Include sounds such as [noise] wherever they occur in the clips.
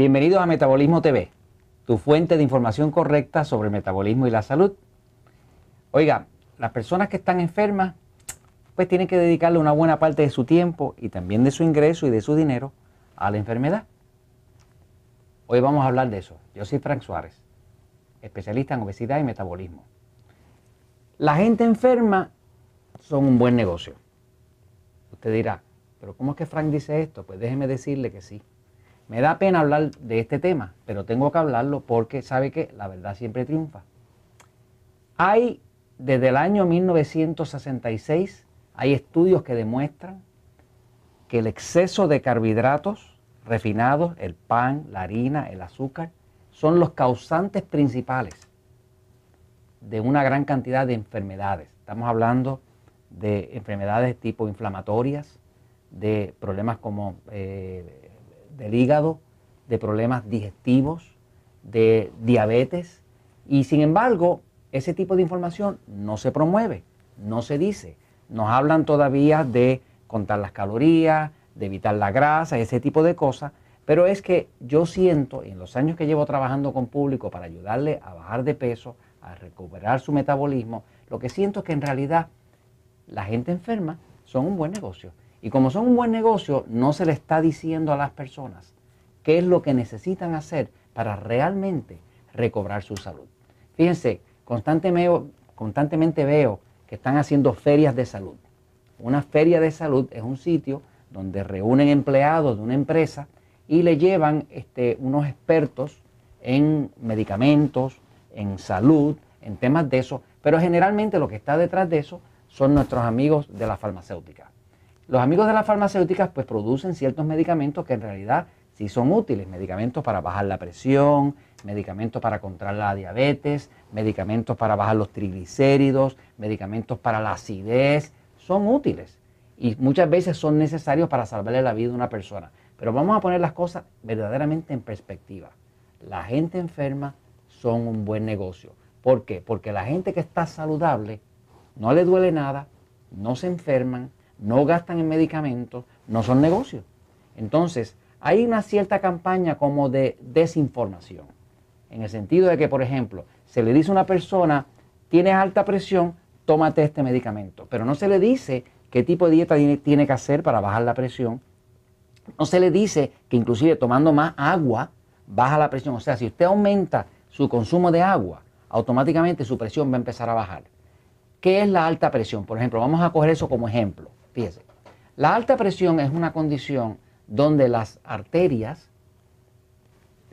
Bienvenidos a Metabolismo TV, tu fuente de información correcta sobre el metabolismo y la salud. Oiga, las personas que están enfermas, pues tienen que dedicarle una buena parte de su tiempo y también de su ingreso y de su dinero a la enfermedad. Hoy vamos a hablar de eso. Yo soy Frank Suárez, especialista en obesidad y metabolismo. La gente enferma son un buen negocio. Usted dirá, pero ¿cómo es que Frank dice esto? Pues déjeme decirle que sí. Me da pena hablar de este tema, pero tengo que hablarlo porque sabe que la verdad siempre triunfa. Hay, desde el año 1966, hay estudios que demuestran que el exceso de carbohidratos refinados, el pan, la harina, el azúcar, son los causantes principales de una gran cantidad de enfermedades. Estamos hablando de enfermedades tipo inflamatorias, de problemas como eh, del hígado, de problemas digestivos, de diabetes. Y sin embargo, ese tipo de información no se promueve, no se dice. Nos hablan todavía de contar las calorías, de evitar la grasa, ese tipo de cosas. Pero es que yo siento, en los años que llevo trabajando con público para ayudarle a bajar de peso, a recuperar su metabolismo, lo que siento es que en realidad la gente enferma son un buen negocio. Y como son un buen negocio, no se le está diciendo a las personas qué es lo que necesitan hacer para realmente recobrar su salud. Fíjense, constantemente veo, que están haciendo ferias de salud. Una feria de salud es un sitio donde reúnen empleados de una empresa y le llevan este, unos expertos en medicamentos, en salud, en temas de eso, pero generalmente lo que está detrás de eso son nuestros amigos de la farmacéutica. Los amigos de las farmacéuticas pues producen ciertos medicamentos que en realidad sí son útiles, medicamentos para bajar la presión, medicamentos para controlar la diabetes, medicamentos para bajar los triglicéridos, medicamentos para la acidez, son útiles y muchas veces son necesarios para salvarle la vida a una persona. Pero vamos a poner las cosas verdaderamente en perspectiva. La gente enferma son un buen negocio. ¿Por qué? Porque la gente que está saludable no le duele nada, no se enferman, no gastan en medicamentos, no son negocios. Entonces, hay una cierta campaña como de desinformación, en el sentido de que, por ejemplo, se le dice a una persona, tienes alta presión, tómate este medicamento, pero no se le dice qué tipo de dieta tiene, que hacer para bajar la presión, no se le dice que inclusive tomando más agua baja la presión, o sea, si usted aumenta su consumo de agua, automáticamente su presión va a empezar a bajar. ¿Qué es la alta presión? Por ejemplo, vamos a coger eso como ejemplo. La alta presión es una condición donde las arterias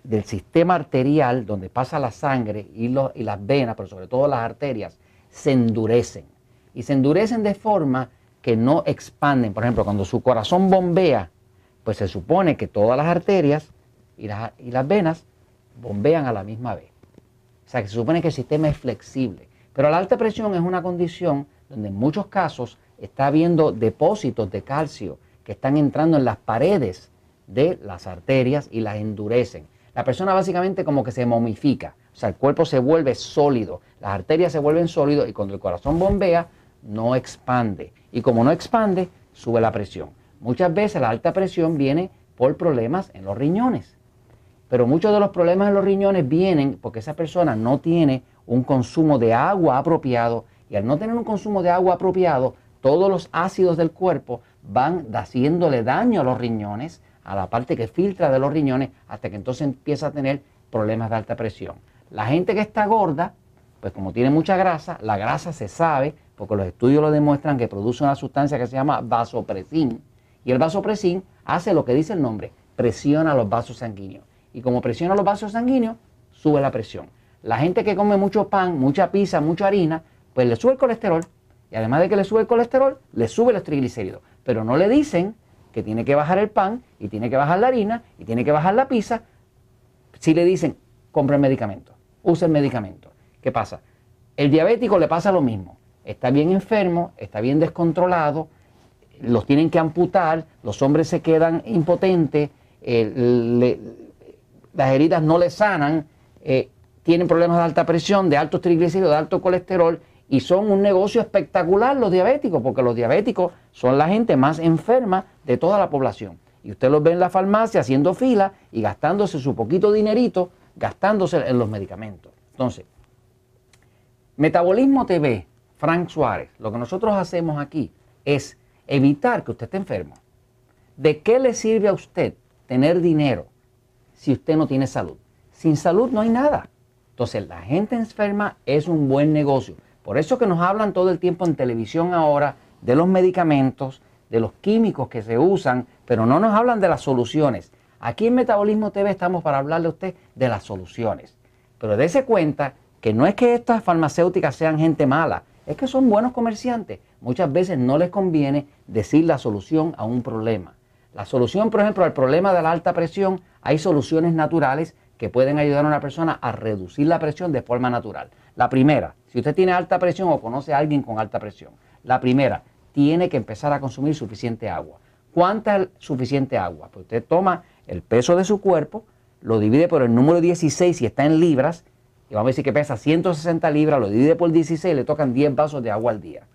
del sistema arterial, donde pasa la sangre y, y las venas, pero sobre todo las arterias, se endurecen. Y se endurecen de forma que no expanden. Por ejemplo, cuando su corazón bombea, pues se supone que todas las arterias y las, y las venas bombean a la misma vez. O sea, que se supone que el sistema es flexible. Pero la alta presión es una condición donde en muchos casos está habiendo depósitos de calcio que están entrando en las paredes de las arterias y las endurecen. La persona básicamente como que se momifica, o sea, el cuerpo se vuelve sólido, las arterias se vuelven sólidos y cuando el corazón bombea, no expande. Y como no expande, sube la presión. Muchas veces la alta presión viene por problemas en los riñones. Pero muchos de los problemas en los riñones vienen porque esa persona no tiene un consumo de agua apropiado y al no tener un consumo de agua apropiado, todos los ácidos del cuerpo van haciéndole daño a los riñones, a la parte que filtra de los riñones, hasta que entonces empieza a tener problemas de alta presión. La gente que está gorda, pues como tiene mucha grasa, la grasa se sabe, porque los estudios lo demuestran que produce una sustancia que se llama vasopresín. Y el vasopresín hace lo que dice el nombre, presiona los vasos sanguíneos. Y como presiona los vasos sanguíneos, sube la presión. La gente que come mucho pan, mucha pizza, mucha harina, pues le sube el colesterol y además de que le sube el colesterol, le sube los triglicéridos. Pero no le dicen que tiene que bajar el pan y tiene que bajar la harina y tiene que bajar la pizza. Si le dicen, compre el medicamento, use el medicamento. ¿Qué pasa? El diabético le pasa lo mismo. Está bien enfermo, está bien descontrolado, los tienen que amputar, los hombres se quedan impotentes, eh, las heridas no le sanan, eh, tienen problemas de alta presión, de altos triglicéridos, de alto colesterol y son un negocio espectacular los diabéticos, porque los diabéticos son la gente más enferma de toda la población. Y usted los ve en la farmacia haciendo fila y gastándose su poquito dinerito, gastándose en los medicamentos. Entonces, Metabolismo TV, Frank Suárez, lo que nosotros hacemos aquí es evitar que usted esté enfermo. ¿De qué le sirve a usted tener dinero si usted no tiene salud? Sin salud no hay nada. Entonces, la gente enferma es un buen negocio. Por eso que nos hablan todo el tiempo en televisión ahora de los medicamentos, de los químicos que se usan, pero no nos hablan de las soluciones. Aquí en Metabolismo TV estamos para hablarle a usted de las soluciones. Pero dése cuenta que no es que estas farmacéuticas sean gente mala, es que son buenos comerciantes. Muchas veces no les conviene decir la solución a un problema. La solución, por ejemplo, al problema de la alta presión, hay soluciones naturales que pueden ayudar a una persona a reducir la presión de forma natural. La primera, si usted tiene alta presión o conoce a alguien con alta presión, la primera, tiene que empezar a consumir suficiente agua. ¿Cuánta es suficiente agua? Pues usted toma el peso de su cuerpo, lo divide por el número 16 si está en libras, y vamos a decir que pesa 160 libras, lo divide por 16 y le tocan 10 vasos de agua al día.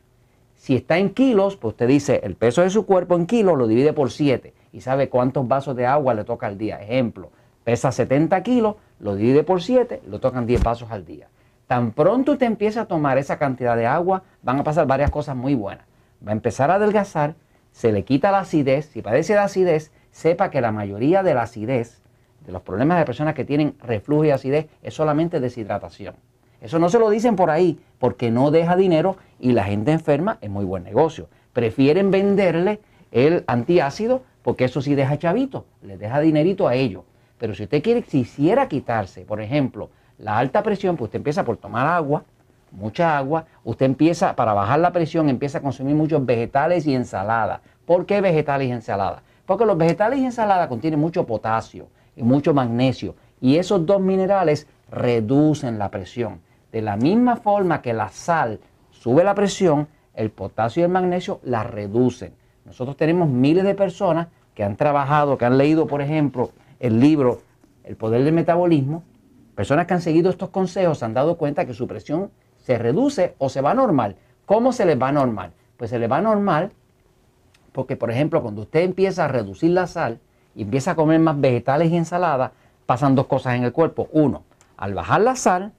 Si está en kilos, pues usted dice el peso de su cuerpo en kilos, lo divide por 7 y sabe cuántos vasos de agua le toca al día. Ejemplo, pesa 70 kilos, lo divide por 7, lo tocan 10 vasos al día. Tan pronto usted empieza a tomar esa cantidad de agua, van a pasar varias cosas muy buenas. Va a empezar a adelgazar, se le quita la acidez. Si padece de acidez, sepa que la mayoría de la acidez, de los problemas de personas que tienen reflujo y acidez, es solamente deshidratación. Eso no se lo dicen por ahí porque no deja dinero y la gente enferma es muy buen negocio. Prefieren venderle el antiácido porque eso sí deja chavito, le deja dinerito a ellos. Pero si usted quiere, quisiera quitarse, por ejemplo, la alta presión, pues usted empieza por tomar agua, mucha agua, usted empieza, para bajar la presión, empieza a consumir muchos vegetales y ensaladas. ¿Por qué vegetales y ensaladas? Porque los vegetales y ensaladas contienen mucho potasio y mucho magnesio y esos dos minerales reducen la presión. De la misma forma que la sal sube la presión, el potasio y el magnesio la reducen. Nosotros tenemos miles de personas que han trabajado, que han leído, por ejemplo, el libro El poder del metabolismo, personas que han seguido estos consejos se han dado cuenta que su presión se reduce o se va normal. ¿Cómo se les va normal? Pues se les va normal porque, por ejemplo, cuando usted empieza a reducir la sal y empieza a comer más vegetales y ensaladas, pasan dos cosas en el cuerpo. Uno, al bajar la sal,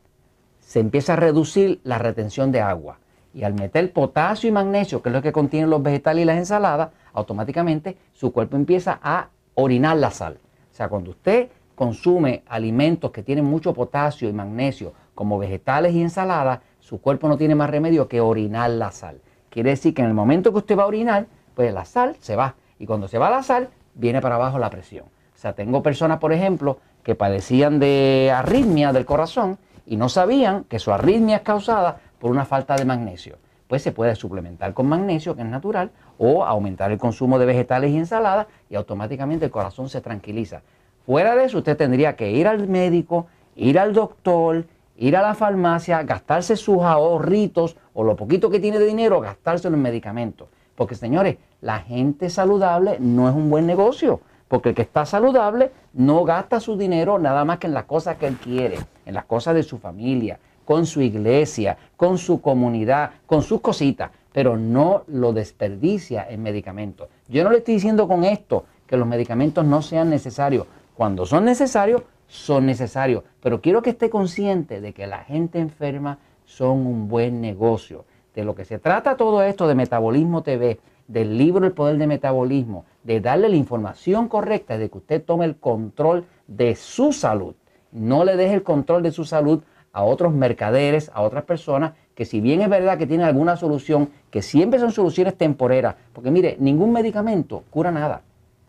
se empieza a reducir la retención de agua. Y al meter potasio y magnesio, que es lo que contienen los vegetales y las ensaladas, automáticamente su cuerpo empieza a orinar la sal. O sea, cuando usted consume alimentos que tienen mucho potasio y magnesio, como vegetales y ensaladas, su cuerpo no tiene más remedio que orinar la sal. Quiere decir que en el momento que usted va a orinar, pues la sal se va. Y cuando se va la sal, viene para abajo la presión. O sea, tengo personas, por ejemplo, que padecían de arritmia del corazón y no sabían que su arritmia es causada por una falta de magnesio. Pues se puede suplementar con magnesio, que es natural, o aumentar el consumo de vegetales y ensaladas y automáticamente el corazón se tranquiliza. Fuera de eso, usted tendría que ir al médico, ir al doctor, ir a la farmacia, gastarse sus ahorritos o lo poquito que tiene de dinero, gastárselo en medicamentos. Porque señores, la gente saludable no es un buen negocio. Porque el que está saludable no gasta su dinero nada más que en las cosas que él quiere, en las cosas de su familia, con su iglesia, con su comunidad, con sus cositas pero no lo desperdicia en medicamentos. Yo no le estoy diciendo con esto que los medicamentos no sean necesarios. Cuando son necesarios, son necesarios. Pero quiero que esté consciente de que la gente enferma son un buen negocio. De lo que se trata todo esto de Metabolismo TV, del libro El Poder de Metabolismo, de darle la información correcta, de que usted tome el control de su salud. No le deje el control de su salud a otros mercaderes, a otras personas que si bien es verdad que tienen alguna solución, que siempre son soluciones temporeras, porque mire, ningún medicamento cura nada.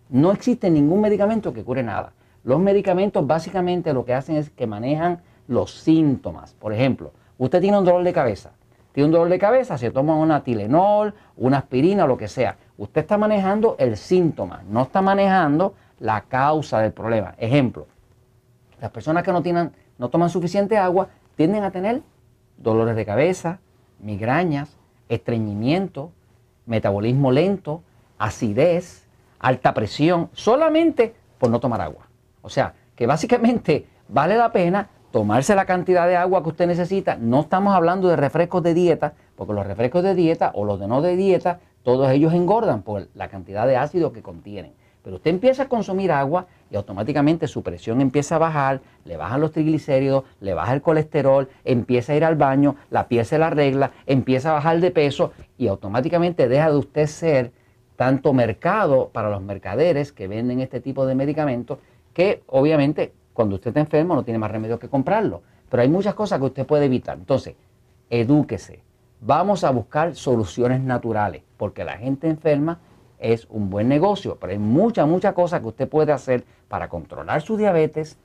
No existe ningún medicamento que cure nada. Los medicamentos básicamente lo que hacen es que manejan los síntomas. Por ejemplo, usted tiene un dolor de cabeza. Tiene un dolor de cabeza, se toma una Tilenol, una aspirina lo que sea. Usted está manejando el síntoma, no está manejando la causa del problema. Ejemplo, las personas que no, tienen, no toman suficiente agua tienden a tener dolores de cabeza, migrañas, estreñimiento, metabolismo lento, acidez, alta presión, solamente por no tomar agua. O sea, que básicamente [laughs] vale la pena tomarse la cantidad de agua que usted necesita. No estamos hablando de refrescos de dieta, porque los refrescos de dieta o los de no de dieta, todos ellos engordan por la cantidad de ácido que contienen. Pero usted empieza a consumir agua y automáticamente su presión empieza a bajar, le bajan los triglicéridos, le baja el colesterol, empieza a ir al baño, la piel se la arregla, empieza a bajar de peso y automáticamente deja de usted ser tanto mercado para los mercaderes que venden este tipo de medicamentos que obviamente cuando usted está enfermo no tiene más remedio que comprarlo. Pero hay muchas cosas que usted puede evitar. Entonces, edúquese. Vamos a buscar soluciones naturales, porque la gente enferma es un buen negocio, pero hay muchas, muchas cosas que usted puede hacer para controlar su diabetes,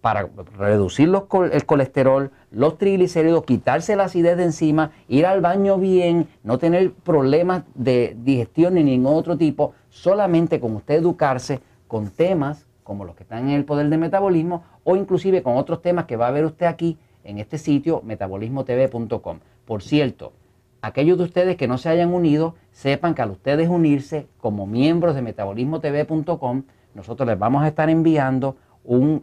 para reducir el colesterol, los triglicéridos, quitarse la acidez de encima, ir al baño bien, no tener problemas de digestión ni ningún otro tipo, solamente con usted educarse con temas como los que están en el poder de metabolismo o inclusive con otros temas que va a ver usted aquí en este sitio metabolismotv.com. Por cierto, aquellos de ustedes que no se hayan unido, sepan que al ustedes unirse como miembros de metabolismotv.com, nosotros les vamos a estar enviando unos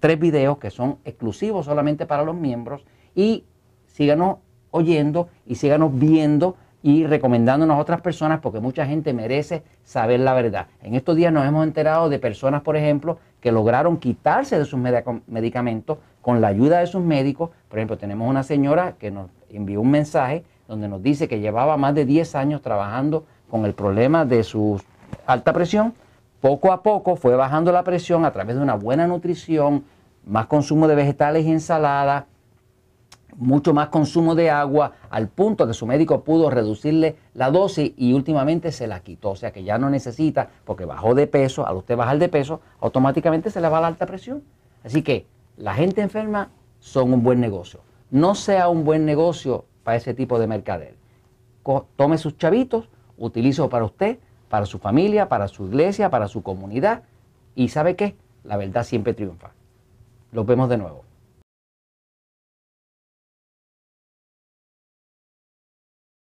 tres videos que son exclusivos solamente para los miembros y síganos oyendo y síganos viendo y recomendándonos a otras personas porque mucha gente merece saber la verdad. En estos días nos hemos enterado de personas, por ejemplo, que lograron quitarse de sus medicamentos con la ayuda de sus médicos. Por ejemplo, tenemos una señora que nos envió un mensaje donde nos dice que llevaba más de 10 años trabajando con el problema de su alta presión. Poco a poco fue bajando la presión a través de una buena nutrición, más consumo de vegetales y ensaladas, mucho más consumo de agua, al punto que su médico pudo reducirle la dosis y últimamente se la quitó. O sea que ya no necesita, porque bajó de peso, al usted bajar de peso, automáticamente se le va la alta presión. Así que la gente enferma son un buen negocio. No sea un buen negocio para ese tipo de mercader. Tome sus chavitos, utilizo para usted, para su familia, para su iglesia, para su comunidad. Y sabe qué? La verdad siempre triunfa. Los vemos de nuevo.